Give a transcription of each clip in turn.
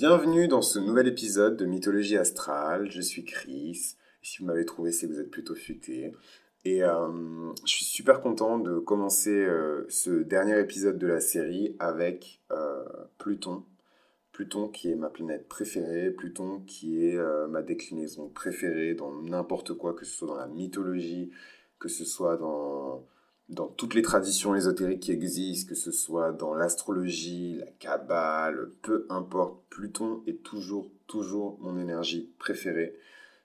Bienvenue dans ce nouvel épisode de Mythologie Astrale. Je suis Chris. Si vous m'avez trouvé, c'est que vous êtes plutôt futé. Et euh, je suis super content de commencer euh, ce dernier épisode de la série avec euh, Pluton. Pluton qui est ma planète préférée, Pluton qui est ma déclinaison préférée dans n'importe quoi, que ce soit dans la mythologie, que ce soit dans dans toutes les traditions ésotériques qui existent, que ce soit dans l'astrologie, la kabbale, peu importe, Pluton est toujours, toujours mon énergie préférée.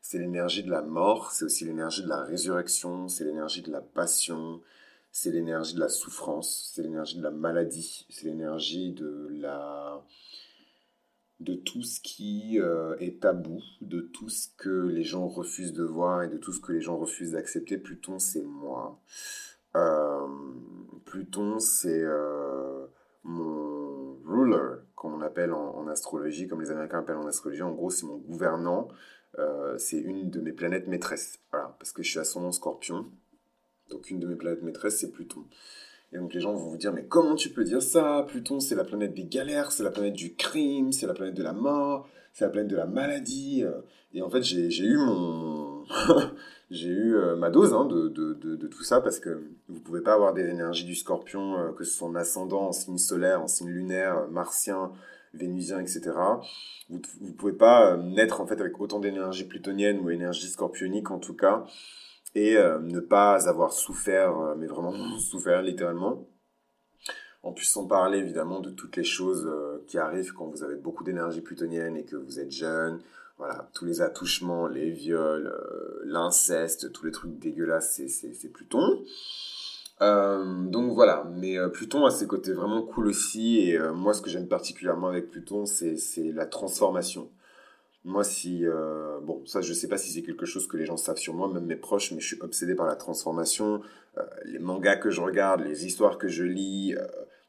C'est l'énergie de la mort, c'est aussi l'énergie de la résurrection, c'est l'énergie de la passion, c'est l'énergie de la souffrance, c'est l'énergie de la maladie, c'est l'énergie de la de tout ce qui euh, est tabou, de tout ce que les gens refusent de voir et de tout ce que les gens refusent d'accepter. Pluton, c'est moi. Euh, Pluton, c'est euh, mon ruler, comme on appelle en, astrologie, comme les Américains appellent en astrologie. En gros, c'est mon gouvernant. Euh, c'est une de mes planètes maîtresses. Voilà, parce que je suis ascendant scorpion. Donc, une de mes planètes maîtresses, c'est Pluton. Et donc, les gens vont vous dire, mais comment tu peux dire ça? Pluton, c'est la planète des galères, c'est la planète du crime, c'est la planète de la mort, c'est la planète de la maladie. Et en fait, j'ai eu mon. j'ai eu euh, ma dose hein, de, de, de, tout ça parce que vous pouvez pas avoir des énergies du scorpion, euh, que ce soit en ascendant, en signe solaire, en signe lunaire, euh, martien, vénusien, etc. Vous ne pouvez pas naître en fait avec autant d'énergie plutonienne ou énergie scorpionique en tout cas et ne pas avoir souffert, mais vraiment souffert littéralement. En plus, sans parler évidemment de toutes les choses qui arrivent quand vous avez beaucoup d'énergie plutonienne et que vous êtes jeune, voilà, tous les attouchements, les viols, euh, l'inceste, tous les trucs dégueulasses, c'est Pluton. Euh, donc voilà, mais euh, Pluton a ses côtés vraiment cool aussi, et moi ce que j'aime particulièrement avec Pluton, c'est la transformation. Moi, si... bon, ça, je sais pas si c'est quelque chose que les gens savent sur moi, même mes proches, mais je suis obsédé par la transformation. les mangas que je regarde, les histoires que je lis,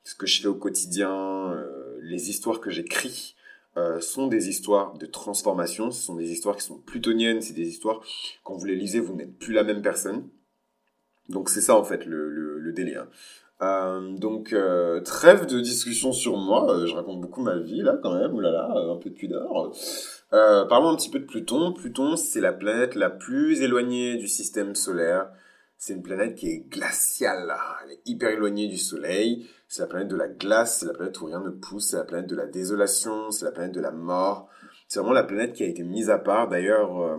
ce que je fais au quotidien, les histoires que j'écris, euh, sont des histoires de transformation, ce sont des histoires qui sont plutoniennes, c'est des histoires, quand vous les lisez, vous n'êtes plus la même personne. Donc c'est ça en fait le, le. Euh, donc euh, trêve de discussion sur moi, je raconte beaucoup ma vie là quand même, oulala, un peu de pudeur. parlons un petit peu de Pluton. Pluton c'est la planète la plus éloignée du système solaire. C'est une planète qui est glaciale, elle est hyper éloignée du Soleil. C'est la planète de la glace, c'est la planète où rien ne pousse, c'est la planète de la désolation, c'est la planète de la mort. C'est vraiment la planète qui a été mise à part. D'ailleurs, euh,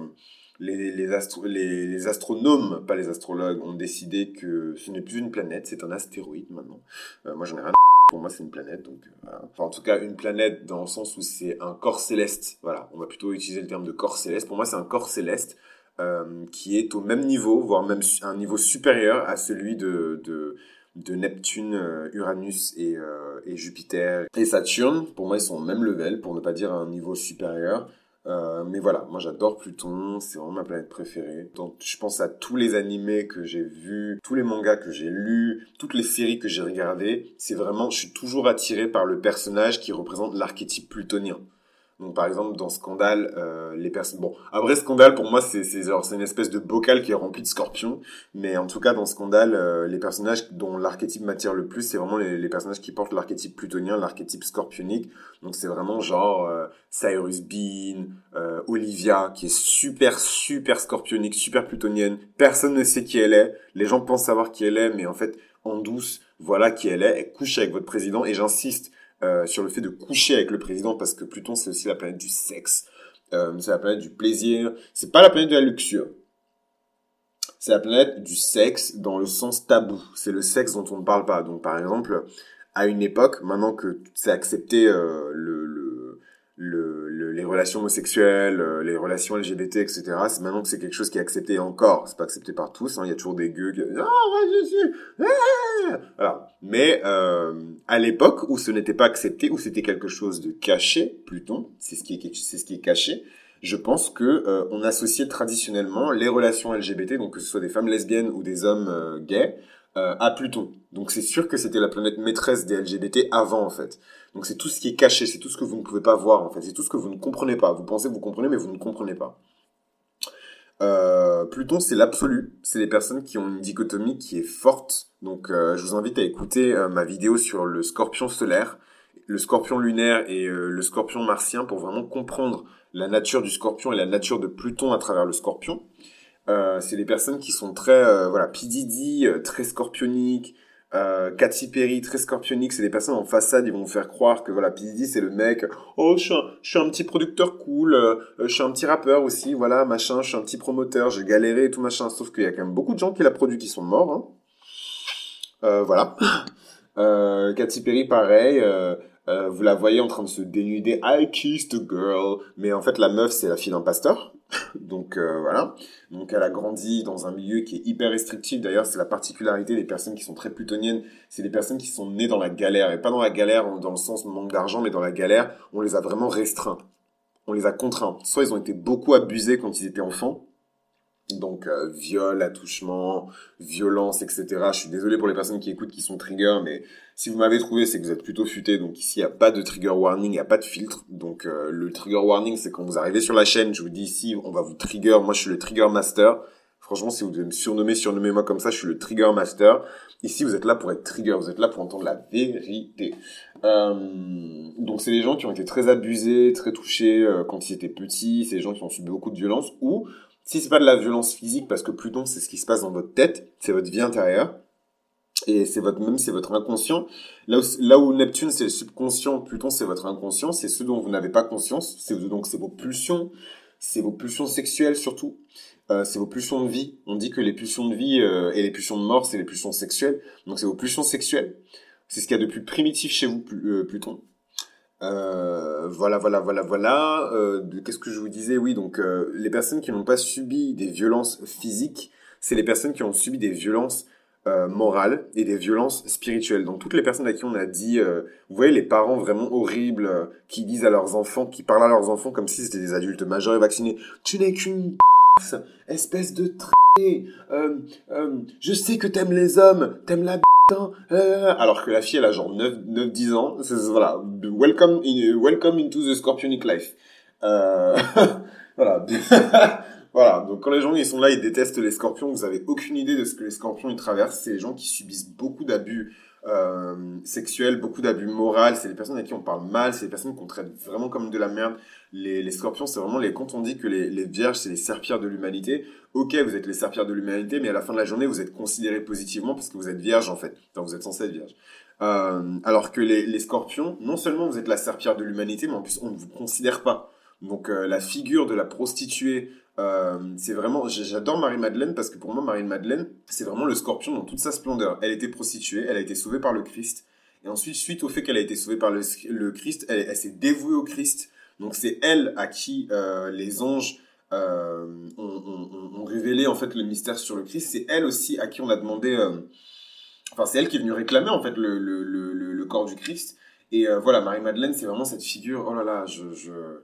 les, astronomes, pas les astrologues, ont décidé que ce n'est plus une planète, c'est un astéroïde maintenant. Euh, moi, j'en ai rien pour moi, c'est une planète. Donc, euh, Enfin, en tout cas, une planète dans le sens où c'est un corps céleste. Voilà, on va plutôt utiliser le terme de corps céleste. Pour moi, c'est un corps céleste euh, qui est au même niveau, voire même un niveau supérieur à celui de, de, Neptune, euh, Uranus et, euh, et, Jupiter et Saturne. Pour moi, ils sont au même level, pour ne pas dire un niveau supérieur. Mais voilà, moi j'adore Pluton, c'est vraiment ma planète préférée. Donc je pense à tous les animés que j'ai vus, tous les mangas que j'ai lus, toutes les séries que j'ai regardées. C'est vraiment, je suis toujours attiré par le personnage qui représente l'archétype plutonien. Donc par exemple dans Scandale, euh, les personnes. Bon, après Scandale pour moi c'est c'est c'est une espèce de bocal qui est rempli de scorpions, mais en tout cas dans Scandale, euh, les personnages dont l'archétype m'attire le plus, c'est vraiment les, les, personnages qui portent l'archétype plutonien, l'archétype scorpionique. Donc c'est vraiment genre euh, Cyrus Bean, euh, Olivia qui est super super scorpionique, super plutonienne. Personne ne sait qui elle est. Les gens pensent savoir qui elle est, mais en fait en douce, voilà qui elle est. Elle couche avec votre président et j'insiste euh, sur le fait de coucher avec le président parce que Pluton c'est aussi la planète du sexe, euh, c'est la planète du plaisir, c'est pas la planète de la luxure. C'est la planète du sexe dans le sens tabou. C'est le sexe dont on ne parle pas. Donc par exemple, à une époque, maintenant que c'est accepté euh, le, le, les relations homosexuelles, euh, les relations LGBT, etc. C'est maintenant que c'est quelque chose qui est accepté encore. C'est pas accepté par tous. Hein. Il y a toujours des gueux qui ah, voilà. Mais euh, à l'époque où ce n'était pas accepté, où c'était quelque chose de caché, Pluton, c'est ce qui est c'est ce qui est caché. Je pense que euh, on associait traditionnellement les relations LGBT, donc que ce soit des femmes lesbiennes ou des hommes gays, à Pluton. Donc c'est sûr que c'était la planète maîtresse des LGBT avant en fait. Donc c'est tout ce qui est caché, c'est tout ce que vous ne pouvez pas voir en fait, c'est tout ce que vous ne comprenez pas. Vous pensez que vous comprenez, mais vous ne comprenez pas. Euh, Pluton, c'est l'absolu. C'est les personnes qui ont une dichotomie qui est forte. Donc, euh, je vous invite à écouter euh, ma vidéo sur le Scorpion solaire. le scorpion lunaire et euh, le scorpion martien pour vraiment comprendre la nature du scorpion et la nature de Pluton à travers le scorpion. Euh, c'est les personnes qui sont très, euh, voilà, Pididi, très scorpioniques, euh, Katy Perry, très scorpionique, c'est des personnes en façade, ils vont vous faire croire que voilà, P. c'est le mec, oh, je suis, un, petit producteur cool, euh, je suis un petit rappeur aussi, voilà, machin, je suis un petit promoteur, j'ai galéré et tout machin, sauf qu'il y a quand même beaucoup de gens qui l'a produit qui sont morts, hein. Euh, voilà. Euh, Katy Perry, pareil, euh, euh, vous la voyez en train de se dénuder, I kissed a girl, mais en fait la meuf c'est la fille d'un pasteur, donc euh, voilà. Donc elle a grandi dans un milieu qui est hyper restrictif. D'ailleurs, c'est la particularité des personnes qui sont très plutoniennes, c'est des personnes qui sont nées dans la galère et pas dans la galère dans le sens manque d'argent, mais dans la galère, on les a vraiment restreints. On les a contraints. Soit ils ont été beaucoup abusés quand ils étaient enfants, donc euh, viol, attouchement, violence, etc. Je suis désolé pour les personnes qui écoutent qui sont trigger, mais si vous m'avez trouvé, c'est que vous êtes plutôt futé. Donc ici, il n'y a pas de trigger warning, il n'y a pas de filtre. Donc euh, le trigger warning, c'est quand vous arrivez sur la chaîne, je vous dis ici, on va vous trigger. Moi, je suis le trigger master. Franchement, si vous devez me surnommer, surnommez-moi comme ça, je suis le trigger master. Ici, vous êtes là pour être trigger, vous êtes là pour entendre la vérité. Euh, donc, c'est les gens qui ont été très abusés, très touchés euh, quand ils étaient petits, c'est les gens qui ont subi beaucoup de violence, ou si c'est pas de la violence physique, parce que Pluton, c'est ce qui se passe dans votre tête, c'est votre vie intérieure, et c'est votre même c'est votre inconscient. Là où, là où Neptune c'est le subconscient, Pluton c'est votre inconscient, c'est ce dont vous n'avez pas conscience. C'est donc c'est vos pulsions, c'est vos pulsions sexuelles surtout. Euh, c'est vos pulsions de vie. On dit que les pulsions de vie euh, et les pulsions de mort, c'est les pulsions sexuelles. Donc c'est vos pulsions sexuelles. C'est ce qu'il y a de plus primitif chez vous, euh, Pluton. Euh, voilà, voilà, voilà, voilà. Euh, Qu'est-ce que je vous disais? Oui, donc euh, les personnes qui n'ont pas subi des violences physiques, c'est les personnes qui ont subi des violences morales et des violences spirituelles. Donc toutes les personnes à qui on a dit, vous voyez les parents vraiment horribles qui disent à leurs enfants, qui parlent à leurs enfants comme si c'était des adultes majeurs et vaccinés, tu n'es qu'une espèce de trait. je sais que t'aimes les hommes, t'aimes la euh, alors que la fille, elle a genre 9, 9 10 ans. Voilà. Welcome, in, welcome into the Scorpionic life. Euh, voilà. voilà. Donc quand les gens ils sont là, ils détestent les scorpions, vous avez aucune idée de ce que les scorpions ils traversent. C'est les gens qui subissent beaucoup d'abus euh, sexuels, beaucoup d'abus moraux. C'est les personnes à qui on parle mal, c'est les personnes qu'on traite vraiment comme de la merde. Les, les scorpions, c'est vraiment les quand on dit que les, les vierges, c'est les serpillères de l'humanité. Ok, vous êtes les serpillères de l'humanité, mais à la fin de la journée, vous êtes considérés positivement parce que vous êtes vierge en fait. Enfin, vous êtes censé être vierge. Euh, alors que les, les scorpions, non seulement vous êtes la serpillère de l'humanité, mais en plus on ne vous considère pas. Donc euh, la figure de la prostituée euh, c'est vraiment, j'adore Marie-Madeleine parce que pour moi, Marie-Madeleine, c'est vraiment le scorpion dans toute sa splendeur. Elle était prostituée, elle a été sauvée par le Christ. Et ensuite, suite au fait qu'elle a été sauvée par le, Christ, elle, s'est dévouée au Christ. Donc c'est elle à qui euh, les anges euh, ont, révélé en fait le mystère sur le Christ. C'est elle aussi à qui on a demandé, enfin c'est elle qui est venue réclamer en fait le, corps du Christ. Et voilà, Marie-Madeleine, c'est vraiment cette figure, oh là là, je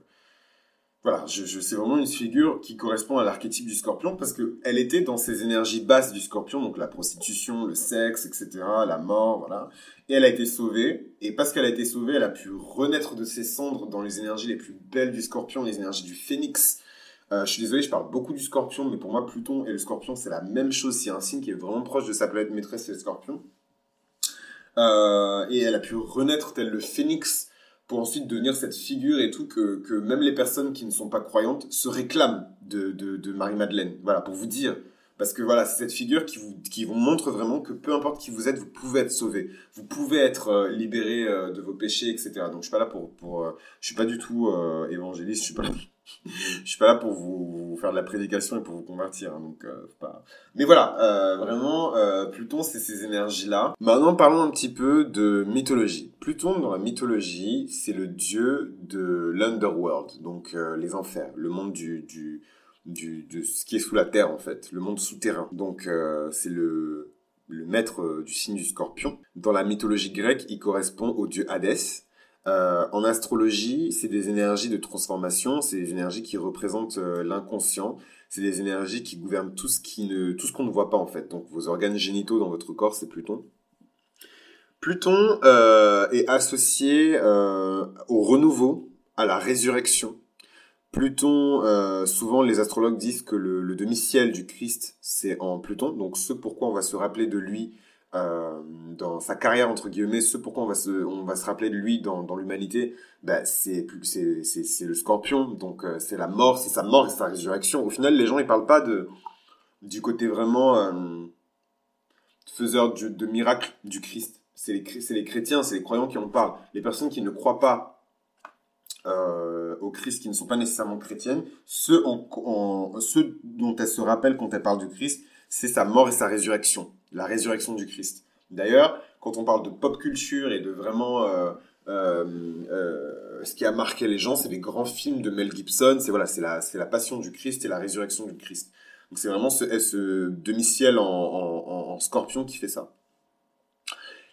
voilà, je, je c'est vraiment une figure qui correspond à l'archétype du scorpion parce que elle était dans ces énergies basses du scorpion, donc la prostitution, le sexe, etc., la mort, voilà. Et elle a été sauvée. Et parce qu'elle a été sauvée, elle a pu renaître de ses cendres dans les énergies les plus belles du scorpion, les énergies du phénix. Euh, je suis désolé, je parle beaucoup du scorpion, mais pour moi, Pluton et le scorpion, c'est la même chose. C'est un signe qui est vraiment proche de sa planète maîtresse, c'est le scorpion. Euh, et elle a pu renaître tel le phénix pour ensuite devenir cette figure et tout que, que même les personnes qui ne sont pas croyantes se réclament de, de, de Marie-Madeleine. Voilà, pour vous dire. Parce que voilà, c'est cette figure qui vous, qui vous montre vraiment que peu importe qui vous êtes, vous pouvez être sauvé. Vous pouvez être euh, libéré euh, de vos péchés, etc. Donc je suis pas là pour, pour euh, je suis pas du tout évangéliste, je suis suis pas là pour vous, faire de la prédication et pour vous convertir. Hein, donc, euh. Mais voilà, euh, vraiment, euh, Pluton, c'est ces énergies-là. Maintenant, parlons un petit peu de mythologie. Pluton, dans la mythologie, c'est le dieu de l'underworld, donc les enfers, le monde du, du, du, de ce qui est sous la terre, en fait, le monde souterrain. Donc, c'est le, le maître du signe du scorpion. Dans la mythologie grecque, il correspond au dieu Hadès, euh, en astrologie, c'est des énergies de transformation, c'est des énergies qui représentent euh, l'inconscient, c'est des énergies qui gouvernent tout ce qui ne, tout qu'on ne voit pas en fait. Donc vos organes génitaux dans votre corps, c'est Pluton. Pluton euh, est associé au renouveau, à la résurrection. Pluton, souvent les astrologues disent que le, le demi-ciel du Christ, c'est en Pluton. Donc ce pourquoi on va se rappeler de lui euh, dans sa carrière, entre guillemets, ce pourquoi on va se, on va se rappeler de lui dans, l'humanité, bah, c'est, le scorpion, donc euh, c'est la mort, c'est sa mort et sa résurrection. Au final, les gens, ils parlent pas de, du côté vraiment euh, faiseur de, miracles du Christ. C'est les, les chrétiens, c'est les croyants qui en parlent. Les personnes qui ne croient pas au Christ, qui ne sont pas nécessairement chrétiennes, ceux, ceux dont elles se rappellent quand elles parlent du Christ, c'est sa mort et sa résurrection la résurrection du Christ. D'ailleurs, quand on parle de pop culture et de vraiment euh, euh, euh, ce qui a marqué les gens, c'est les grands films de Mel Gibson. C'est voilà, c'est la, la passion du Christ et la résurrection du Christ. Donc c'est vraiment ce, demi-ciel en, scorpion qui fait ça.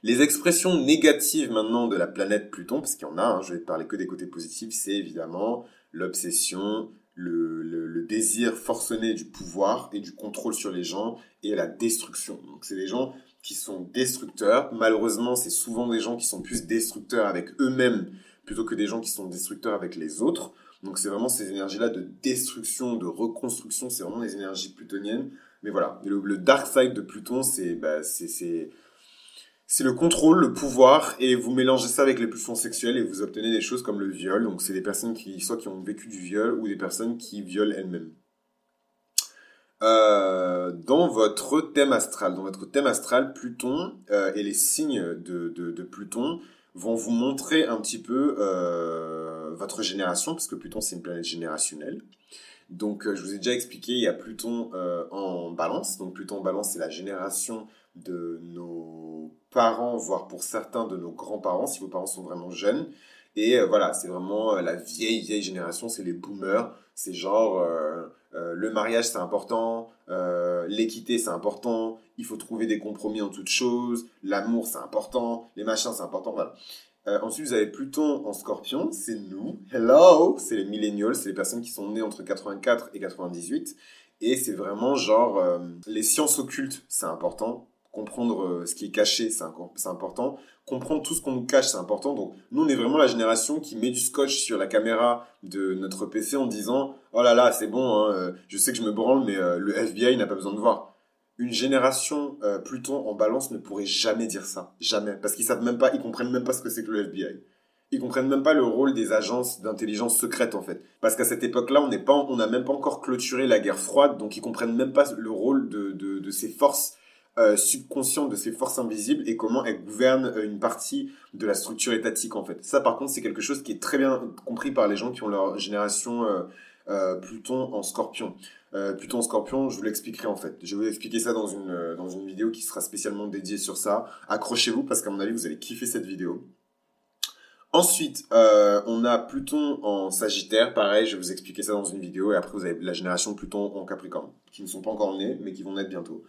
Les expressions négatives maintenant de la planète Pluton, parce qu'il y en a, hein, je vais parler que des côtés positifs, c'est évidemment l'obsession, le, désir forcené du pouvoir et du contrôle sur les gens et la destruction. Donc c'est des gens qui sont destructeurs. Malheureusement, c'est souvent des gens qui sont plus destructeurs avec eux-mêmes plutôt que des gens qui sont destructeurs avec les autres. Donc c'est vraiment ces énergies-là de destruction, de reconstruction, c'est vraiment des énergies plutoniennes. Mais voilà, le, dark side de Pluton, c'est bah, c'est le contrôle, le pouvoir, et vous mélangez ça avec les pulsions sexuelles et vous obtenez des choses comme le viol. Donc c'est des personnes qui, soit qui ont vécu du viol ou des personnes qui violent elles-mêmes. Euh, dans votre thème astral, dans votre thème astral, Pluton euh, et les signes de, de, Pluton vont vous montrer un petit peu euh, votre génération, parce que Pluton c'est une planète générationnelle. Donc je vous ai déjà expliqué, il y a Pluton en balance. Donc Pluton en balance c'est la génération de nos parents, voire pour certains de nos grands-parents, si vos parents sont vraiment jeunes. Et euh, voilà, c'est vraiment euh, la vieille, vieille génération, c'est les boomers. C'est genre, euh, le mariage c'est important, l'équité c'est important, il faut trouver des compromis en toutes choses, l'amour c'est important, les machins c'est important, voilà. ensuite, vous avez Pluton en scorpion, c'est nous. Hello, c'est les millennials, c'est les personnes qui sont nées entre 84 et 98. Et c'est vraiment genre, les sciences occultes, c'est important comprendre euh, ce qui est caché, c'est important. Comprendre tout ce qu'on nous cache, c'est important. Donc, nous, on est vraiment la génération qui met du scotch sur la caméra de notre PC en disant Oh là là, c'est bon, hein, euh, je sais que je me branle, mais euh, le FBI n'a pas besoin de voir. Une génération Pluton en balance ne pourrait jamais dire ça. Jamais. Parce qu'ils savent même pas, ils comprennent même pas ce que c'est que le FBI ils comprennent même pas le rôle des agences d'intelligence secrète en fait. Parce qu'à cette époque-là, on n'a même pas encore clôturé la guerre froide, donc ils comprennent même pas le rôle de, de ces forces euh, subconscient de ces forces invisibles et comment elles gouvernent euh, une partie de la structure étatique en fait. Ça par contre c'est quelque chose qui est très bien compris par les gens qui ont leur génération euh, Pluton en scorpion. Pluton en scorpion, je vous l'expliquerai en fait. Je vais vous expliquer ça dans une, dans une vidéo qui sera spécialement dédiée sur ça. Accrochez-vous parce qu'à mon avis vous allez kiffer cette vidéo. Ensuite, on a Pluton en Sagittaire. Pareil, je vais vous expliquer ça dans une vidéo. Et après, vous avez la génération Pluton en Capricorne, qui ne sont pas encore nés, mais qui vont naître bientôt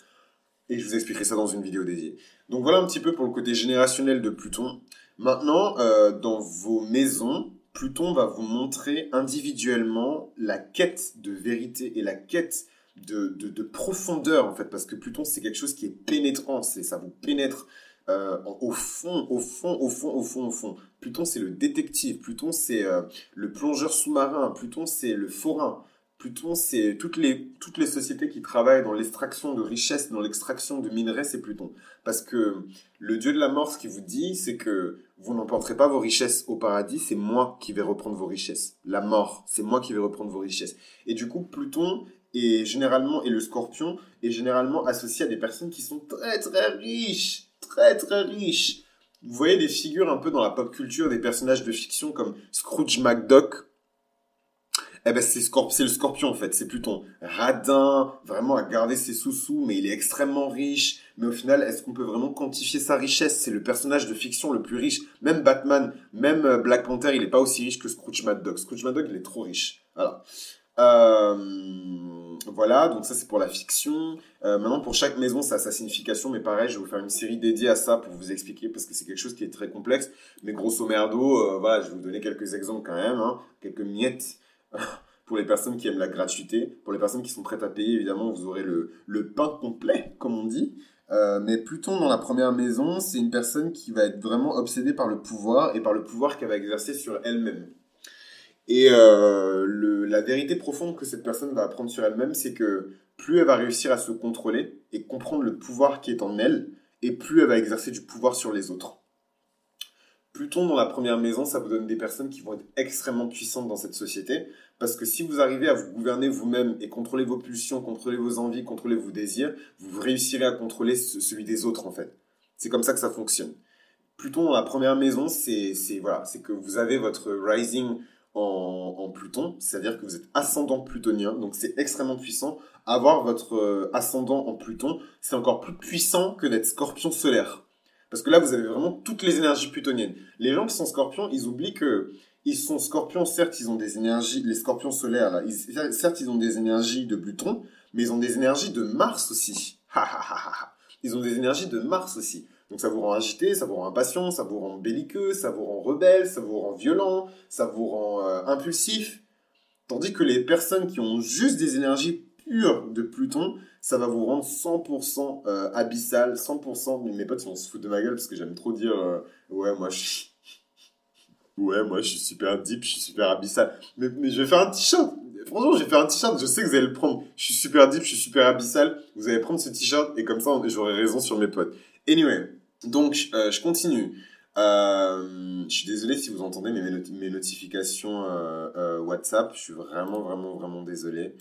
et je vous expliquerai ça dans une vidéo dédiée. Donc voilà un petit peu pour le côté générationnel de Pluton. Maintenant, euh, dans vos maisons, Pluton va vous montrer individuellement la quête de vérité et la quête de, de, profondeur, en fait, parce que Pluton, c'est quelque chose qui est pénétrant, c'est, ça vous pénètre euh, au fond, au fond, au fond, au fond, au fond. Pluton, c'est le détective, Pluton, c'est euh, le plongeur sous-marin, Pluton, c'est le forain. Pluton, c'est toutes les, toutes les sociétés qui travaillent dans l'extraction de richesses, dans l'extraction de minerais, c'est Pluton. Parce que le dieu de la mort, ce qu'il vous dit, c'est que vous n'emporterez pas vos richesses au paradis, c'est moi qui vais reprendre vos richesses. La mort, c'est moi qui vais reprendre vos richesses. Et du coup, Pluton est généralement, et le scorpion, est généralement associé à des personnes qui sont très très riches. Très très riches. Vous voyez des figures un peu dans la pop culture, des personnages de fiction comme Scrooge McDuck, eh ben c'est le scorpion en fait, c'est Pluton. Radin, vraiment à garder ses sous-sous, mais il est extrêmement riche. Mais au final, est-ce qu'on peut vraiment quantifier sa richesse? C'est le personnage de fiction le plus riche. Même Batman, même euh, Black Panther, il n'est pas aussi riche que Scrooge McDuck. Scrooge McDuck, il est trop riche. Voilà. Euh, voilà, donc ça c'est pour la fiction. Euh, maintenant pour chaque maison ça a sa signification, mais pareil, je vais vous faire une série dédiée à ça pour vous expliquer parce que c'est quelque chose qui est très complexe. Mais grosso merdo, voilà, je vais vous donner quelques exemples quand même, hein, quelques miettes. pour les personnes qui aiment la gratuité, pour les personnes qui sont prêtes à payer, évidemment, vous aurez le, pain complet, comme on dit. Euh, mais Pluton dans la première maison, c'est une personne qui va être vraiment obsédée par le pouvoir et par le pouvoir qu'elle va exercer sur elle-même. Et euh, la vérité profonde que cette personne va apprendre sur elle-même, c'est que plus elle va réussir à se contrôler et comprendre le pouvoir qui est en elle, et plus elle va exercer du pouvoir sur les autres. Pluton dans la première maison, ça vous donne des personnes qui vont être extrêmement puissantes dans cette société. Parce que si vous arrivez à vous gouverner vous-même et contrôler vos pulsions, contrôler vos envies, contrôler vos désirs, vous réussirez à contrôler celui des autres en fait. C'est comme ça que ça fonctionne. Pluton dans la première maison, c'est voilà, c'est que vous avez votre rising en, en Pluton, c'est-à-dire que vous êtes ascendant plutonien, donc c'est extrêmement puissant. Avoir votre euh, ascendant en Pluton, c'est encore plus puissant que d'être scorpion solaire. Parce que là, vous avez vraiment toutes les énergies plutoniennes. Les gens qui sont scorpions, ils oublient que ils sont scorpions, certes, ils ont des énergies, les scorpions solaires, là, certes, ils ont des énergies de Pluton, mais ils ont des énergies de Mars aussi. ils ont des énergies de Mars aussi. Donc ça vous rend agité, ça vous rend impatient, ça vous rend belliqueux, ça vous rend rebelle, ça vous rend violent, ça vous rend euh, impulsif. Tandis que les personnes qui ont juste des énergies pures de Pluton, ça va vous rendre 100% euh, abyssal, 100%. Mes potes vont se foutre de ma gueule parce que j'aime trop dire euh, ouais moi je ouais moi je suis super deep, je suis super abyssal. Mais, je vais faire un t-shirt. Franchement, je vais faire un t-shirt, je sais que vous allez le prendre. Je suis super deep, je suis super abyssal. Vous allez prendre ce t-shirt et comme ça j'aurai raison sur mes potes. Anyway, donc euh, je continue. je suis désolé si vous entendez mes notifications WhatsApp. Je suis vraiment, vraiment, vraiment désolé.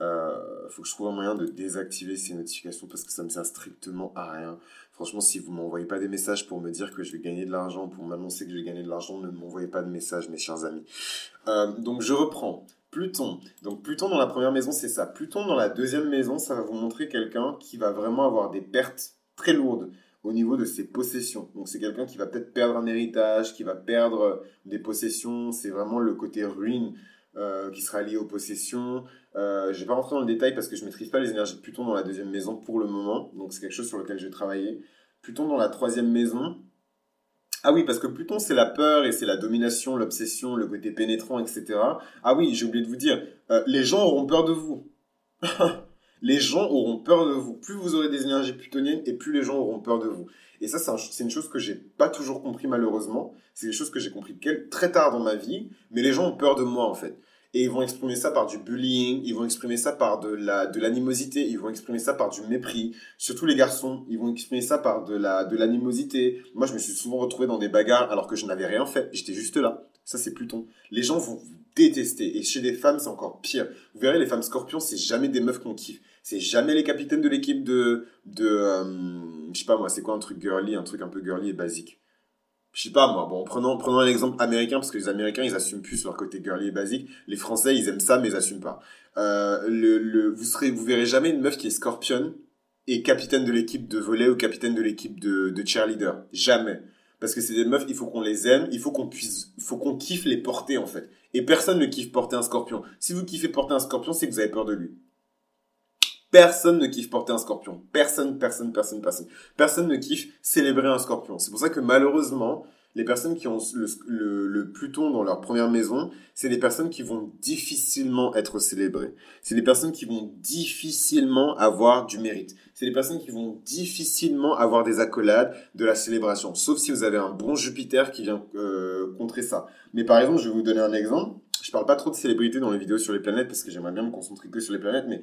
Euh, faut que je trouve un moyen de désactiver ces notifications parce que ça me sert strictement à rien. Franchement, si vous m'envoyez pas des messages pour me dire que je vais gagner de l'argent, pour m'annoncer que je vais gagner de l'argent, ne m'envoyez pas de messages, mes chers amis. Euh, donc je reprends. Pluton. Donc Pluton dans la première maison, c'est ça. Pluton dans la deuxième maison, ça va vous montrer quelqu'un qui va vraiment avoir des pertes très lourdes au niveau de ses possessions. Donc c'est quelqu'un qui va peut-être perdre un héritage, qui va perdre des possessions. C'est vraiment le côté ruine euh, qui sera lié aux possessions. Euh, je vais pas rentrer dans le détail parce que je maîtrise pas les énergies de Pluton dans la deuxième maison pour le moment. Donc c'est quelque chose sur lequel je vais travailler. Pluton dans la troisième maison. Ah oui, parce que Pluton, c'est la peur et c'est la domination, l'obsession, le côté pénétrant, etc. Ah oui, j'ai oublié de vous dire, euh, les gens auront peur de vous. les gens auront peur de vous. Plus vous aurez des énergies plutoniennes et plus les gens auront peur de vous. Et ça, c'est une chose que j'ai pas toujours compris malheureusement. C'est quelque chose que j'ai compris très tard dans ma vie. Mais les gens ont peur de moi en fait. Et ils vont exprimer ça par du bullying, ils vont exprimer ça par de la de l'animosité, ils vont exprimer ça par du mépris. Surtout les garçons, ils vont exprimer ça par de la de l'animosité. Moi, je me suis souvent retrouvé dans des bagarres alors que je n'avais rien fait. J'étais juste là. Ça, c'est Pluton. Les gens vont vous détester. Et chez les femmes, c'est encore pire. Vous verrez, les femmes scorpions, c'est jamais des meufs qu'on kiffe. C'est jamais les capitaines de l'équipe de de euh, je sais pas moi, c'est quoi un truc girly, un truc un peu girly et basique? Je sais pas moi, bon, prenons, prenons un exemple américain, parce que les Américains, ils assument plus leur côté girly et basique. Les Français, ils aiment ça, mais ils assument pas. Euh, le, le, vous serez, vous verrez jamais une meuf qui est scorpion et capitaine de l'équipe de volley ou capitaine de l'équipe de, de cheerleader. Jamais. Parce que c'est des meufs, il faut qu'on les aime, il faut qu'on puisse, il faut qu'on kiffe les porter, en fait. Et personne ne kiffe porter un scorpion. Si vous kiffez porter un scorpion, c'est que vous avez peur de lui. Personne ne kiffe porter un scorpion. Personne, personne, personne, personne. Personne ne kiffe célébrer un scorpion. C'est pour ça que malheureusement, les personnes qui ont le, Pluton dans leur première maison, c'est des personnes qui vont difficilement être célébrées. C'est des personnes qui vont difficilement avoir du mérite. C'est des personnes qui vont difficilement avoir des accolades de la célébration. Sauf si vous avez un bon Jupiter qui vient euh, contrer ça. Mais par exemple, je vais vous donner un exemple. Je parle pas trop de célébrités dans les vidéos sur les planètes parce que j'aimerais bien me concentrer que sur les planètes, mais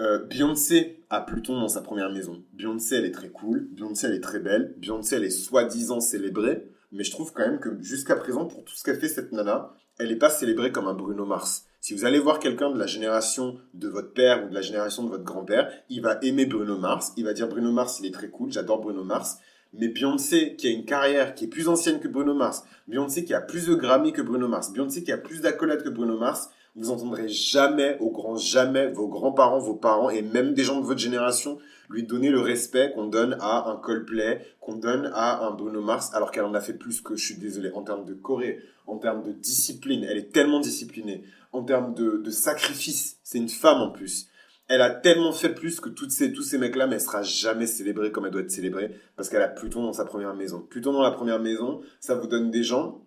euh, Beyoncé a Pluton dans sa première maison. Beyoncé, elle est très cool. Beyoncé, elle est très belle. Beyoncé, elle est soi-disant célébrée. Mais je trouve quand même que jusqu'à présent, pour tout ce qu'a fait cette nana, elle n'est pas célébrée comme un Bruno Mars. Si vous allez voir quelqu'un de la génération de votre père ou de la génération de votre grand-père, il va aimer Bruno Mars. Il va dire Bruno Mars, il est très cool, j'adore Bruno Mars. Mais Beyoncé, qui a une carrière qui est plus ancienne que Bruno Mars, Beyoncé qui a plus de Grammy que Bruno Mars, Beyoncé qui a plus d'accolades que Bruno Mars, vous entendrez jamais, au grand jamais, vos grands-parents, vos parents et même des gens de votre génération lui donner le respect qu'on donne à un Coldplay, qu'on donne à un Bruno Mars, alors qu'elle en a fait plus que, je suis désolé, en termes de Corée, en termes de discipline, elle est tellement disciplinée, en termes de, de sacrifice, c'est une femme en plus. Elle a tellement fait plus que toutes ces, tous ces mecs-là, mais elle sera jamais célébrée comme elle doit être célébrée, parce qu'elle a Pluton dans sa première maison. Pluton dans la première maison, ça vous donne des gens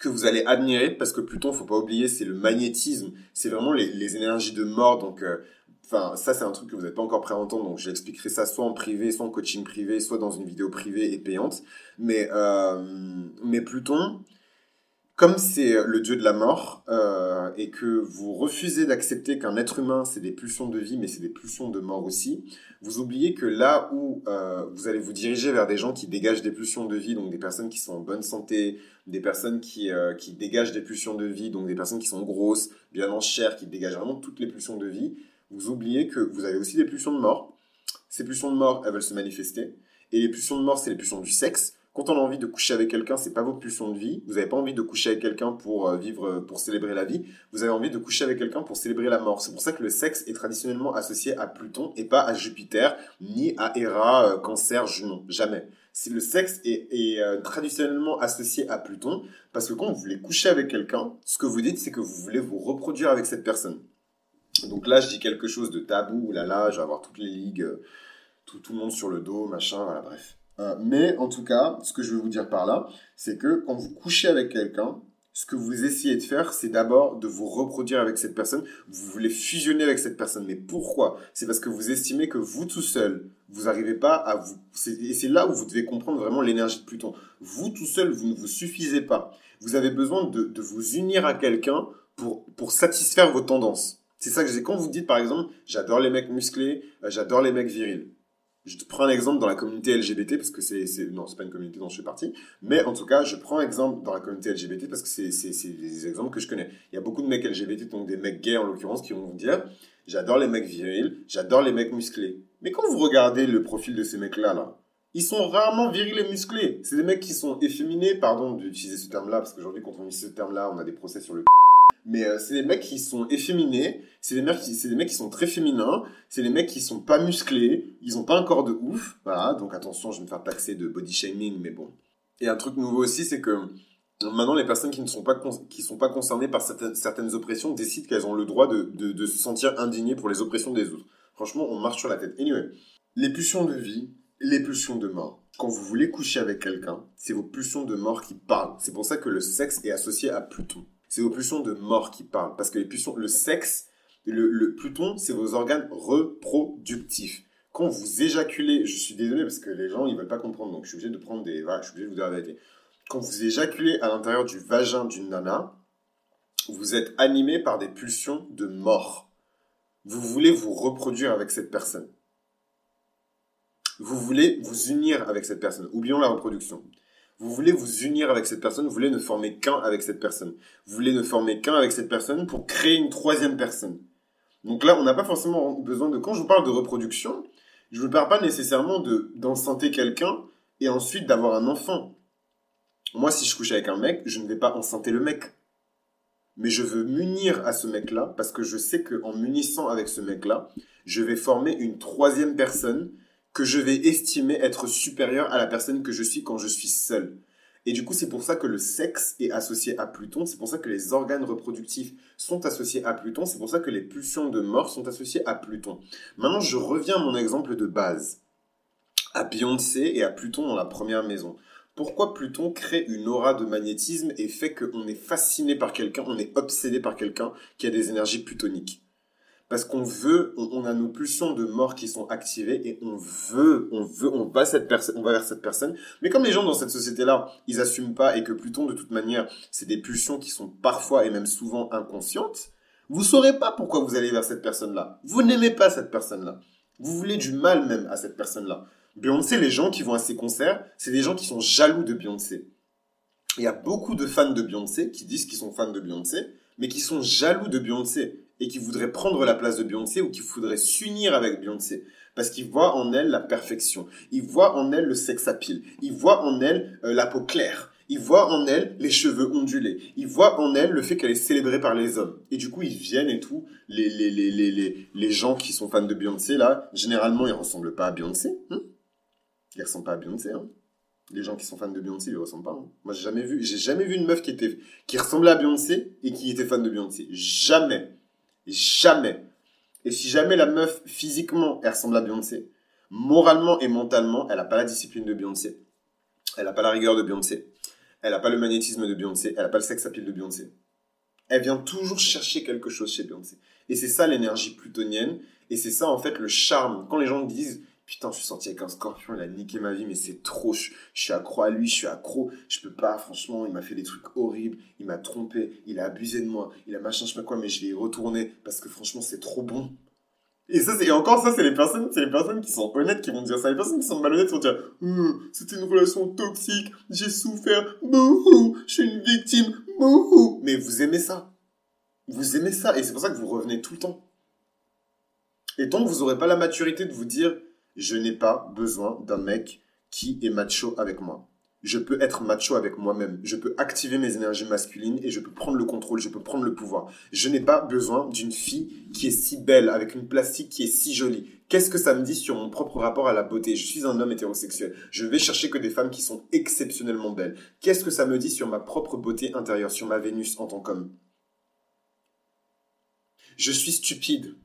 que vous allez admirer parce que Pluton, faut pas oublier, c'est le magnétisme, c'est vraiment les, énergies de mort. Donc, euh, enfin, ça c'est un truc que vous n'êtes pas encore prêt à entendre. Donc, j'expliquerai ça soit en privé, soit en coaching privé, soit dans une vidéo privée et payante. Mais, euh, mais Pluton, comme c'est le dieu de la mort euh, et que vous refusez d'accepter qu'un être humain c'est des pulsions de vie mais c'est des pulsions de mort aussi, vous oubliez que là où euh, vous allez vous diriger vers des gens qui dégagent des pulsions de vie, donc des personnes qui sont en bonne santé, des personnes qui, euh, qui dégagent des pulsions de vie, donc des personnes qui sont grosses, bien en chair, qui dégagent vraiment toutes les pulsions de vie, vous oubliez que vous avez aussi des pulsions de mort. Ces pulsions de mort, elles veulent se manifester. Et les pulsions de mort, c'est les pulsions du sexe. Quand on a envie de coucher avec quelqu'un, c'est pas vos pulsions de vie. Vous n'avez pas envie de coucher avec quelqu'un pour euh, vivre, euh, pour célébrer la vie. Vous avez envie de coucher avec quelqu'un pour célébrer la mort. C'est pour ça que le sexe est traditionnellement associé à Pluton et pas à Jupiter, ni à Héra, euh, Cancer, Junon. Jamais. C'est le sexe est, est traditionnellement associé à Pluton parce que quand vous voulez coucher avec quelqu'un, ce que vous dites, c'est que vous voulez vous reproduire avec cette personne. Donc là, je dis quelque chose de tabou. Là, là, je vais avoir toutes les ligues, tout, tout le monde sur le dos, machin, voilà, bref. Euh, mais en tout cas, ce que je veux vous dire par là, c'est que quand vous couchez avec quelqu'un, ce que vous essayez de faire, c'est d'abord de vous reproduire avec cette personne. Vous voulez fusionner avec cette personne. Mais pourquoi? C'est parce que vous estimez que vous tout seul, vous n'arrivez pas à vous... Et c'est là où vous devez comprendre vraiment l'énergie de Pluton. Vous tout seul, vous ne vous suffisez pas. Vous avez besoin de, de vous unir à quelqu'un pour, pour satisfaire vos tendances. C'est ça que j'ai. Quand vous dites par exemple, j'adore les mecs musclés, euh, j'adore les mecs virils. Je te prends un exemple dans la communauté LGBT parce que c'est, non, c'est pas une communauté dont je fais partie, mais en tout cas, je prends un exemple dans la communauté LGBT parce que c'est, des exemples que je connais. Il y a beaucoup de mecs LGBT, donc des mecs gays en l'occurrence, qui vont dire j'adore les mecs virils, j'adore les mecs musclés. Mais quand vous regardez le profil de ces mecs-là, là, ils sont rarement virils et musclés. C'est des mecs qui sont efféminés, pardon d'utiliser ce terme-là, parce qu'aujourd'hui, quand on utilise ce terme-là, on a des procès sur le mais euh, c'est des mecs qui sont efféminés, c'est des, mecs qui, c'est des mecs qui sont très féminins, c'est des mecs qui sont pas musclés, ils ont pas un corps de ouf, voilà, donc attention, je vais me faire taxer de body shaming, mais bon. Et un truc nouveau aussi, c'est que maintenant les personnes qui ne sont pas, qui sont pas concernées par certaines, certaines oppressions décident qu'elles ont le droit de, de, de se sentir indignées pour les oppressions des autres. Franchement, on marche sur la tête. Anyway, les pulsions de vie, les pulsions de mort. Quand vous voulez coucher avec quelqu'un, c'est vos pulsions de mort qui parlent. C'est pour ça que le sexe est associé à Pluton c'est vos pulsions de mort qui parlent. Parce que les pulsions, le sexe, le, le Pluton, c'est vos organes reproductifs. Quand vous éjaculez, je suis désolé parce que les gens, ils veulent pas comprendre, donc je suis obligé de prendre des, je suis obligé de vous dire la vérité. Quand vous éjaculez à l'intérieur du vagin d'une nana, vous êtes animé par des pulsions de mort. Vous voulez vous reproduire avec cette personne. Vous voulez vous unir avec cette personne. Oublions la reproduction. Vous voulez vous unir avec cette personne, vous voulez ne former qu'un avec cette personne. Vous voulez ne former qu'un avec cette personne pour créer une troisième personne. Donc là, on n'a pas forcément besoin de... Quand je vous parle de reproduction, je ne vous parle pas nécessairement de quelqu'un et ensuite d'avoir un enfant. Moi, si je couche avec un mec, je ne vais pas enceinter le mec. Mais je veux m'unir à ce mec-là parce que je sais qu'en m'unissant avec ce mec-là, je vais former une troisième personne que je vais estimer être supérieur à la personne que je suis quand je suis seul. Et du coup, c'est pour ça que le sexe est associé à Pluton, c'est pour ça que les organes reproductifs sont associés à Pluton, c'est pour ça que les pulsions de mort sont associées à Pluton. Maintenant, je reviens à mon exemple de base, à Beyoncé et à Pluton dans la première maison. Pourquoi Pluton crée une aura de magnétisme et fait qu'on est fasciné par quelqu'un, on est obsédé par quelqu'un qui a des énergies plutoniques? Parce qu'on veut, on, a nos pulsions de mort qui sont activées et on veut, on veut, on va cette personne, on va vers cette personne. Mais comme les gens dans cette société-là, ils assument pas et que Pluton, de toute manière, c'est des pulsions qui sont parfois et même souvent inconscientes, vous saurez pas pourquoi vous allez vers cette personne-là. Vous n'aimez pas cette personne-là. Vous voulez du mal même à cette personne-là. Beyoncé, les gens qui vont à ses concerts, c'est des gens qui sont jaloux de Beyoncé. Il y a beaucoup de fans de Beyoncé qui disent qu'ils sont fans de Beyoncé, mais qui sont jaloux de Beyoncé et qui voudraient prendre la place de Beyoncé ou qui voudraient s'unir avec Beyoncé. Parce qu'ils voient en elle la perfection. Ils voient en elle le sex appeal. Ils voient en elle euh, la peau claire. Ils voient en elle les cheveux ondulés. Ils voient en elle le fait qu'elle est célébrée par les hommes. Et du coup, ils viennent et tout. Les, les, les, les, les, gens qui sont fans de Beyoncé, là, généralement, ils ressemblent pas à Beyoncé. Hein ils ressemblent pas à Beyoncé. Hein les gens qui sont fans de Beyoncé, ils ressemblent pas. Hein. Moi, j'ai jamais jamais vu une meuf qui était, qui ressemblait à Beyoncé et qui était fan de Beyoncé. Jamais. Jamais. Et si jamais la meuf, physiquement, elle ressemble à Beyoncé, moralement et mentalement, elle n'a pas la discipline de Beyoncé. Elle n'a pas la rigueur de Beyoncé. Elle n'a pas le magnétisme de Beyoncé. Elle n'a pas le sex appeal de Beyoncé. Elle vient toujours chercher quelque chose chez Beyoncé. Et c'est ça l'énergie plutonienne. Et c'est ça, en fait, le charme. Quand les gens disent putain, je suis sorti avec un scorpion, il a niqué ma vie, mais c'est trop, je, suis accro à lui, je suis accro, je peux pas, franchement, il m'a fait des trucs horribles, il m'a trompé, il a abusé de moi, il a machin, je sais pas quoi, mais je vais y retourner parce que franchement, c'est trop bon. Et ça, et encore ça, c'est les personnes, les personnes qui sont honnêtes qui vont dire ça. Les personnes qui sont malhonnêtes vont dire, hum, c'était une relation toxique, j'ai souffert, bouhou, je suis une victime, bouhou. Mais vous aimez ça. Vous aimez ça. Et c'est pour ça que vous revenez tout le temps. Et tant que vous n'aurez pas la maturité de vous dire, je n'ai pas besoin d'un mec qui est macho avec moi. Je peux être macho avec moi-même. Je peux activer mes énergies masculines et je peux prendre le contrôle, je peux prendre le pouvoir. Je n'ai pas besoin d'une fille qui est si belle, avec une plastique qui est si jolie. Qu'est-ce que ça me dit sur mon propre rapport à la beauté? Je suis un homme hétérosexuel. Je vais chercher que des femmes qui sont exceptionnellement belles. Qu'est-ce que ça me dit sur ma propre beauté intérieure, sur ma Vénus en tant qu'homme? Je suis stupide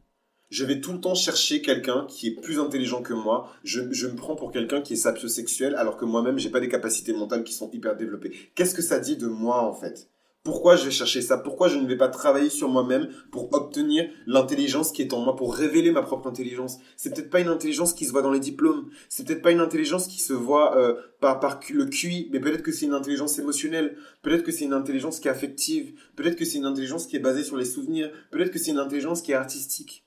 je vais tout le temps chercher quelqu'un qui est plus intelligent que moi. Je, me prends pour quelqu'un qui est sapiosexuel alors que moi-même, j'ai pas des capacités mentales qui sont hyper développées. Qu'est-ce que ça dit de moi, en fait? Pourquoi je vais chercher ça? Pourquoi je ne vais pas travailler sur moi-même pour obtenir l'intelligence qui est en moi, pour révéler ma propre intelligence? C'est peut-être pas une intelligence qui se voit dans les diplômes. C'est peut-être pas une intelligence qui se voit euh, par, par le QI, mais peut-être que c'est une intelligence émotionnelle. Peut-être que c'est une intelligence qui est affective. Peut-être que c'est une intelligence qui est basée sur les souvenirs. Peut-être que c'est une intelligence qui est artistique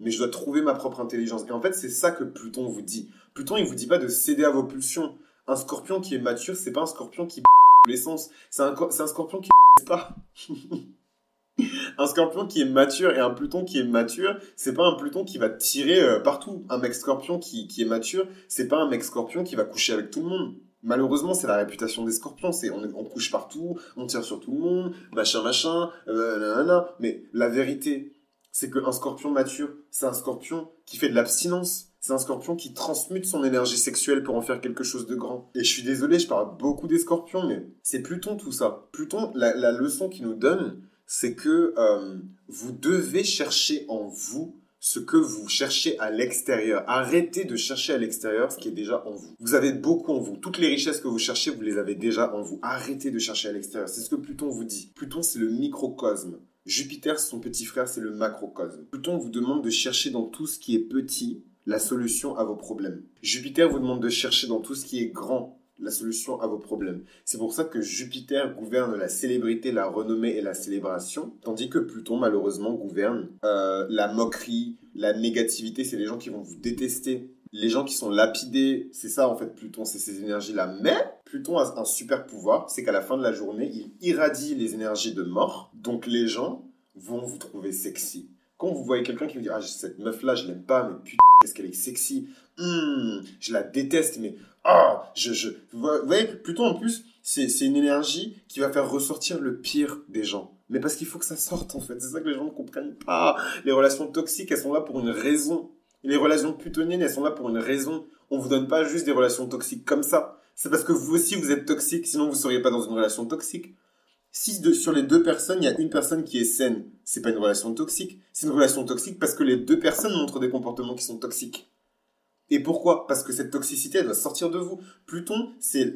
mais je dois trouver ma propre intelligence. Et en fait, c'est ça que Pluton vous dit. Pluton, il vous dit pas de céder à vos pulsions. Un scorpion qui est mature, c'est pas un scorpion qui l'essence. C'est un, un scorpion qui pas. un scorpion qui est mature et un Pluton qui est mature, c'est pas un Pluton qui va tirer euh, partout. Un mec scorpion qui, qui est mature, c'est pas un mec scorpion qui va coucher avec tout le monde. Malheureusement, c'est la réputation des scorpions. C'est on, couche partout, on tire sur tout le monde, machin, machin, euh, Mais la vérité, c'est qu'un scorpion mature, c'est un scorpion qui fait de l'abstinence. C'est un scorpion qui transmute son énergie sexuelle pour en faire quelque chose de grand. Et je suis désolé, je parle beaucoup des scorpions, mais c'est Pluton tout ça. Pluton, la, leçon qu'il nous donne, c'est que euh, vous devez chercher en vous ce que vous cherchez à l'extérieur. Arrêtez de chercher à l'extérieur ce qui est déjà en vous. Vous avez beaucoup en vous. Toutes les richesses que vous cherchez, vous les avez déjà en vous. Arrêtez de chercher à l'extérieur. C'est ce que Pluton vous dit. Pluton, c'est le microcosme. Jupiter, son petit frère, c'est le macrocosme. Pluton vous demande de chercher dans tout ce qui est petit la solution à vos problèmes? Jupiter vous demande de chercher dans tout ce qui est grand la solution à vos problèmes. C'est pour ça que Jupiter gouverne la célébrité, la renommée et la célébration, tandis que Pluton malheureusement gouverne euh, la moquerie, la négativité. C'est les gens qui vont vous détester. Les gens qui sont lapidés, c'est ça en fait Pluton, c'est ces énergies-là. Mais Pluton a un super pouvoir, c'est qu'à la fin de la journée, il irradie les énergies de mort. Donc les gens vont vous trouver sexy. Quand vous voyez quelqu'un qui vous dit Ah, cette meuf-là, je l'aime pas, mais putain, qu'est-ce qu'elle est sexy. Hmm, je la déteste, mais ah, je, je. Vous voyez, Pluton en plus, c'est une énergie qui va faire ressortir le pire des gens. Mais parce qu'il faut que ça sorte en fait. C'est ça que les gens ne comprennent pas. Les relations toxiques, elles sont là pour une raison. Les relations plutoniennes, elles sont là pour une raison. On vous donne pas juste des relations toxiques comme ça c'est parce que vous aussi vous êtes toxique, sinon vous ne seriez pas dans une relation toxique. Si sur les deux personnes, il y a une personne qui est saine, c'est pas une relation toxique. C'est une relation toxique parce que les deux personnes montrent des comportements qui sont toxiques. Et pourquoi? Parce que cette toxicité, elle doit sortir de vous. Pluton, c'est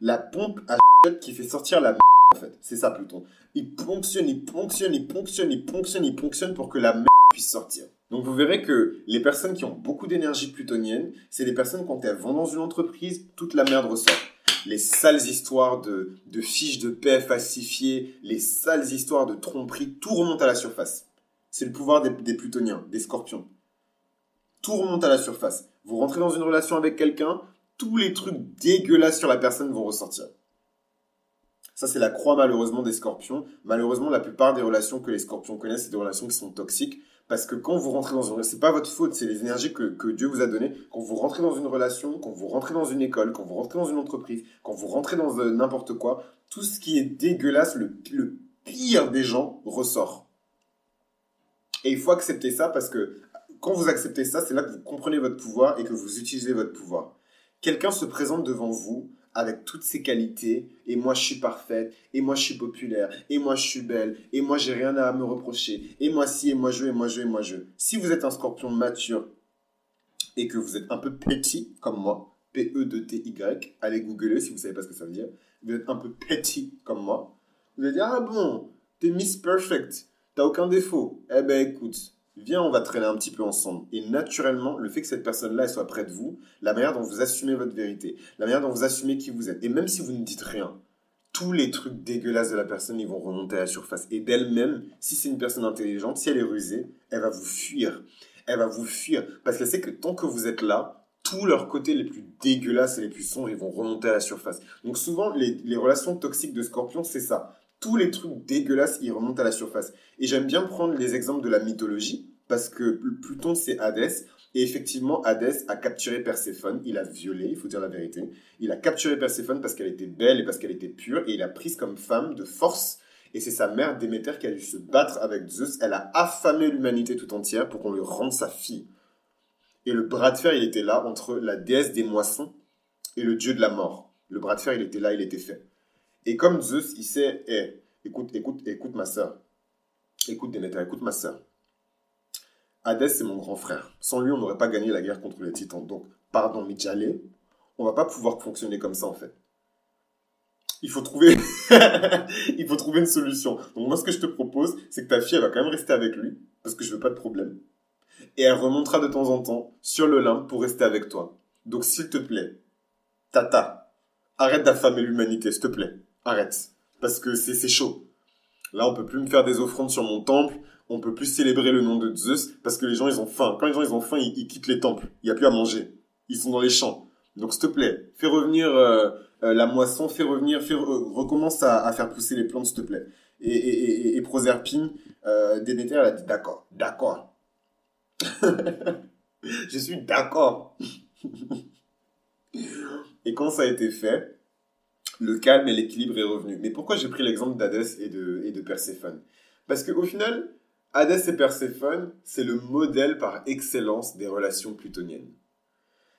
la pompe à qui fait sortir la en fait. C'est ça, Pluton. Il ponctionne, il ponctionne, il ponctionne, il ponctionne, il ponctionne pour que la puisse sortir. Donc vous verrez que les personnes qui ont beaucoup d'énergie plutonienne, c'est les personnes quand elles vont dans une entreprise, toute la merde ressort. Les sales histoires de, fiches de paix falsifiées, les sales histoires de tromperie, tout remonte à la surface. C'est le pouvoir des, des plutoniens, des scorpions. Tout remonte à la surface. Vous rentrez dans une relation avec quelqu'un, tous les trucs dégueulasses sur la personne vont ressortir. Ça, c'est la croix malheureusement des scorpions. Malheureusement, la plupart des relations que les scorpions connaissent, c'est des relations qui sont toxiques. Parce que quand vous rentrez dans une c'est pas votre faute, c'est les énergies que, que, Dieu vous a données. Quand vous rentrez dans une relation, quand vous rentrez dans une école, quand vous rentrez dans une entreprise, quand vous rentrez dans euh, n'importe quoi, tout ce qui est dégueulasse, le, le pire des gens ressort. Et il faut accepter ça parce que quand vous acceptez ça, c'est là que vous comprenez votre pouvoir et que vous utilisez votre pouvoir. Quelqu'un se présente devant vous avec toutes ses qualités, et moi je suis parfaite, et moi je suis populaire, et moi je suis belle, et moi j'ai rien à me reprocher, et moi si, et moi je, et moi je, et moi je. Si vous êtes un scorpion mature et que vous êtes un peu petit comme moi, P-E-D-T-Y, allez googler si vous savez pas ce que ça veut dire, vous êtes un peu petit comme moi, vous allez dire, ah bon, t'es Miss Perfect, t'as aucun défaut. Eh ben écoute, viens, on va traîner un petit peu ensemble. Et naturellement, le fait que cette personne-là, soit près de vous, la manière dont vous assumez votre vérité, la manière dont vous assumez qui vous êtes, et même si vous ne dites rien, tous les trucs dégueulasses de la personne, ils vont remonter à la surface. Et d'elle-même, si c'est une personne intelligente, si elle est rusée, elle va vous fuir. Elle va vous fuir. Parce qu'elle sait que tant que vous êtes là, tous leurs côtés les plus dégueulasses et les plus sombres, ils vont remonter à la surface. Donc souvent, les, les relations toxiques de Scorpion, c'est ça tous les trucs dégueulasses, ils remontent à la surface. Et j'aime bien prendre les exemples de la mythologie, parce que Pluton, c'est Hadès. Et effectivement, Hadès a capturé Perséphone, il a violé, il faut dire la vérité. Il a capturé Perséphone parce qu'elle était belle et parce qu'elle était pure, et il a prise comme femme de force. Et c'est sa mère Déméter qui a dû se battre avec Zeus. Elle a affamé l'humanité tout entière pour qu'on lui rende sa fille. Et le bras de fer, il était là entre la déesse des moissons et le dieu de la mort. Le bras de fer, il était là, il était fait. Et comme Zeus, il sait, eh, écoute, écoute, écoute ma soeur. Écoute Déméter, écoute ma soeur. Hadès, c'est mon grand frère. Sans lui, on n'aurait pas gagné la guerre contre les titans. Donc, pardon, Mijale, on va pas pouvoir fonctionner comme ça, en fait. Il faut trouver, il faut trouver une solution. Donc, moi, ce que je te propose, c'est que ta fille, elle va quand même rester avec lui, parce que je veux pas de problème. Et elle remontera de temps en temps sur le lin pour rester avec toi. Donc, s'il te plaît, Tata, arrête d'affamer l'humanité, s'il te plaît. Arrête. Parce que c'est chaud. Là, on peut plus me faire des offrandes sur mon temple. On peut plus célébrer le nom de Zeus parce que les gens, ils ont faim. Quand les gens, ils ont faim, ils, quittent les temples. Il n'y a plus à manger. Ils sont dans les champs. Donc, s'il te plaît, fais revenir euh, euh, la moisson, fais revenir, fais, recommence à, faire pousser les plantes, s'il te plaît. Et, et, Proserpine, euh, Déméter, elle a dit d'accord, d'accord. Je suis d'accord. et quand ça a été fait, le calme et l'équilibre est revenu. Mais pourquoi j'ai pris l'exemple d'Hadès et de, et de Perséphone? Parce qu'au final, Hadès et Perséphone, c'est le modèle par excellence des relations plutoniennes.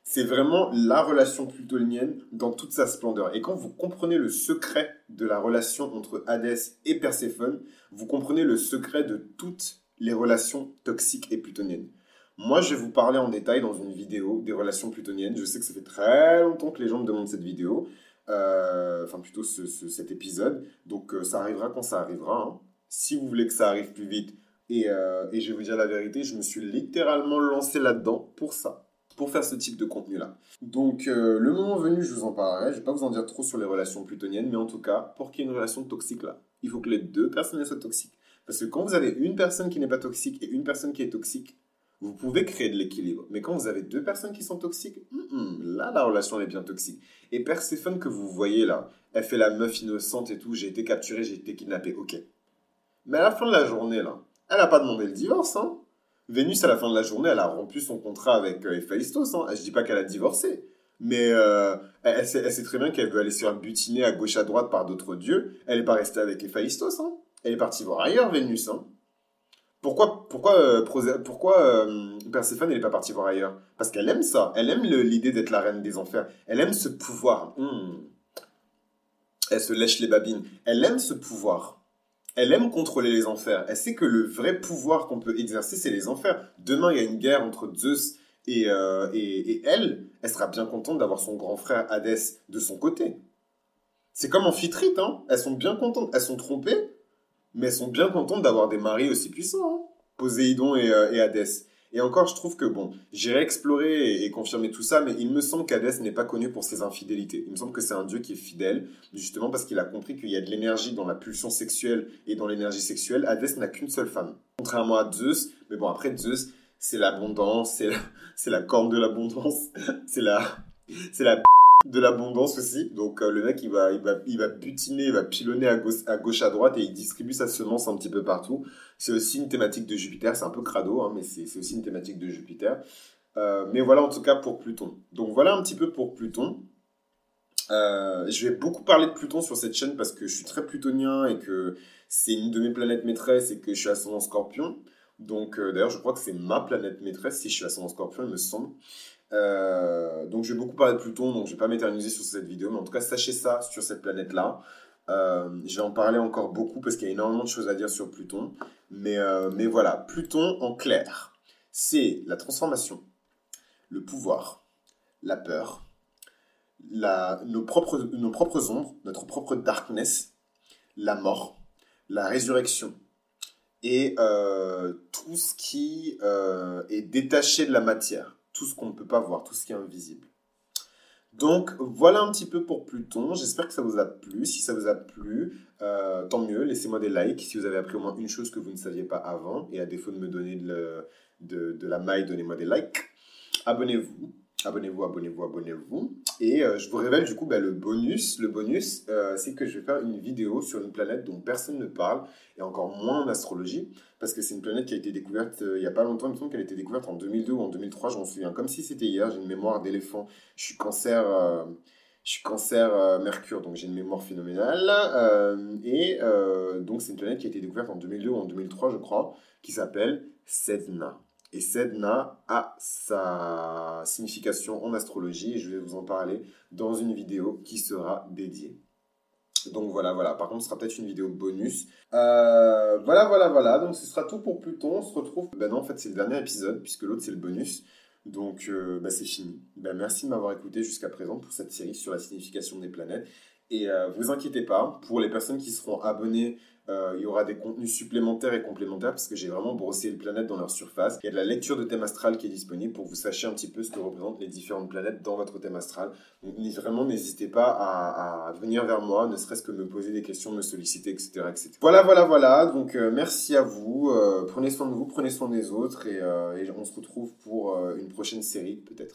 C'est vraiment la relation plutonienne dans toute sa splendeur. Et quand vous comprenez le secret de la relation entre Hadès et Perséphone, vous comprenez le secret de toutes les relations toxiques et plutoniennes. Moi, je vais vous parler en détail dans une vidéo des relations plutoniennes. Je sais que ça fait très longtemps que les gens me demandent cette vidéo. Euh, enfin plutôt cet épisode. Donc euh, ça arrivera quand ça arrivera. Hein. Si vous voulez que ça arrive plus vite, et, euh, et, je vais vous dire la vérité, je me suis littéralement lancé là-dedans pour ça, pour faire ce type de contenu-là. Donc le moment venu, je vous en parlerai. Je vais pas vous en dire trop sur les relations plutoniennes, mais en tout cas, pour qu'il y ait une relation toxique là, il faut que les deux personnes soient toxiques. Parce que quand vous avez une personne qui n'est pas toxique et une personne qui est toxique, vous pouvez créer de l'équilibre. Mais quand vous avez deux personnes qui sont toxiques, là, la relation est bien toxique. Et Perséphone que vous voyez là, elle fait la meuf innocente et tout, j'ai été capturé, j'ai été kidnappé, ok. Mais à la fin de la journée, là, elle n'a pas demandé le divorce, hein. Vénus, à la fin de la journée, elle a rompu son contrat avec euh, Héphaïstos, hein. Je dis pas qu'elle a divorcé, mais euh, elle, sait, très bien qu'elle veut aller se faire butiner à gauche à droite par d'autres dieux. Elle n'est pas restée avec Héphaïstos, hein. Elle est partie voir ailleurs, Vénus, hein. Pourquoi, pourquoi, euh, pourquoi euh, n'est pas partie voir ailleurs? Parce qu'elle aime ça. Elle aime l'idée d'être la reine des enfers. Elle aime ce pouvoir. Hmm. Elle se lèche les babines. Elle aime ce pouvoir. Elle aime contrôler les enfers. Elle sait que le vrai pouvoir qu'on peut exercer, c'est les enfers. Demain, il y a une guerre entre Zeus et, euh, et, et elle. Elle sera bien contente d'avoir son grand frère Hadès de son côté. C'est comme Amphitrite, hein. Elles sont bien contentes. Elles sont trompées, mais sont bien contentes d'avoir des maris aussi puissants, hein. Poséidon et, euh, et Hadès. Et encore, je trouve que, bon, j'irai explorer et, confirmer tout ça, mais il me semble qu'Hadès n'est pas connu pour ses infidélités. Il me semble que c'est un dieu qui est fidèle, justement parce qu'il a compris qu'il y a de l'énergie dans la pulsion sexuelle et dans l'énergie sexuelle. Hadès n'a qu'une seule femme. Contrairement à Zeus, mais bon, après Zeus, c'est l'abondance, c'est la, la corne de l'abondance, c'est la, c'est la de l'abondance aussi. Donc euh, le mec, il va, il, va, il va butiner, il va pilonner à gauche, à gauche, à droite et il distribue sa semence un petit peu partout. C'est aussi une thématique de Jupiter. C'est un peu crado, hein, mais c'est aussi une thématique de Jupiter. Euh, mais voilà en tout cas pour Pluton. Donc voilà un petit peu pour Pluton. Euh, je vais beaucoup parler de Pluton sur cette chaîne parce que je suis très plutonien et que c'est une de mes planètes maîtresses et que je suis ascendant scorpion. Donc d'ailleurs je crois que c'est ma planète maîtresse si je suis ascendant scorpion il me semble. Euh, donc je vais beaucoup parler de Pluton, donc je vais pas m'éterniser sur cette vidéo, mais en tout cas sachez ça sur cette planète-là. Euh, je vais en parler encore beaucoup parce qu'il y a énormément de choses à dire sur Pluton. Mais, euh, mais voilà, Pluton en clair, c'est la transformation, le pouvoir, la peur, nos, propres, nos propres ombres, notre propre darkness, la mort, la résurrection et tout ce qui est détaché de la matière, tout ce qu'on ne peut pas voir, tout ce qui est invisible. Donc voilà un petit peu pour Pluton. J'espère que ça vous a plu. Si ça vous a plu, euh, tant mieux. Laissez-moi des likes si vous avez appris au moins une chose que vous ne saviez pas avant. Et à défaut de me donner de, de la maille, donnez-moi des likes. Abonnez-vous. Abonnez-vous, abonnez-vous, abonnez-vous. Et euh, je vous révèle du coup bah, le bonus. Le bonus, euh, c'est que je vais faire une vidéo sur une planète dont personne ne parle, et encore moins en astrologie, parce que c'est une planète qui a été découverte euh, il n'y a pas longtemps. Il me semble qu'elle a été découverte en 2002 ou en 2003, je m'en souviens, comme si c'était hier. J'ai une mémoire d'éléphant. Je suis cancer. je suis cancer Mercure, donc j'ai une mémoire phénoménale. et donc c'est une planète qui a été découverte en 2002 ou en 2003, je crois, qui s'appelle Sedna. Et Sedna a sa signification en astrologie et je vais vous en parler dans une vidéo qui sera dédiée. Donc voilà, voilà. Par contre, ce sera peut-être une vidéo bonus. Euh, voilà, voilà, voilà. Donc ce sera tout pour Pluton. On se retrouve. Ben non, en fait, c'est le dernier épisode puisque l'autre c'est le bonus. Donc euh, ben, c'est fini. Ben, merci de m'avoir écouté jusqu'à présent pour cette série sur la signification des planètes. Et euh, vous inquiétez pas, pour les personnes qui seront abonnées euh, il y aura des contenus supplémentaires et complémentaires parce que j'ai vraiment brossé les planètes dans leur surface. Il y a de la lecture de thème astral qui est disponible pour que vous sachiez un petit peu ce que représentent les différentes planètes dans votre thème astral. Vraiment, n'hésitez pas à, venir vers moi, ne serait-ce que me poser des questions, me solliciter, etc. etc. Voilà, voilà, voilà. Donc euh, merci à vous. Euh, prenez soin de vous, prenez soin des autres et on se retrouve pour une prochaine série peut-être.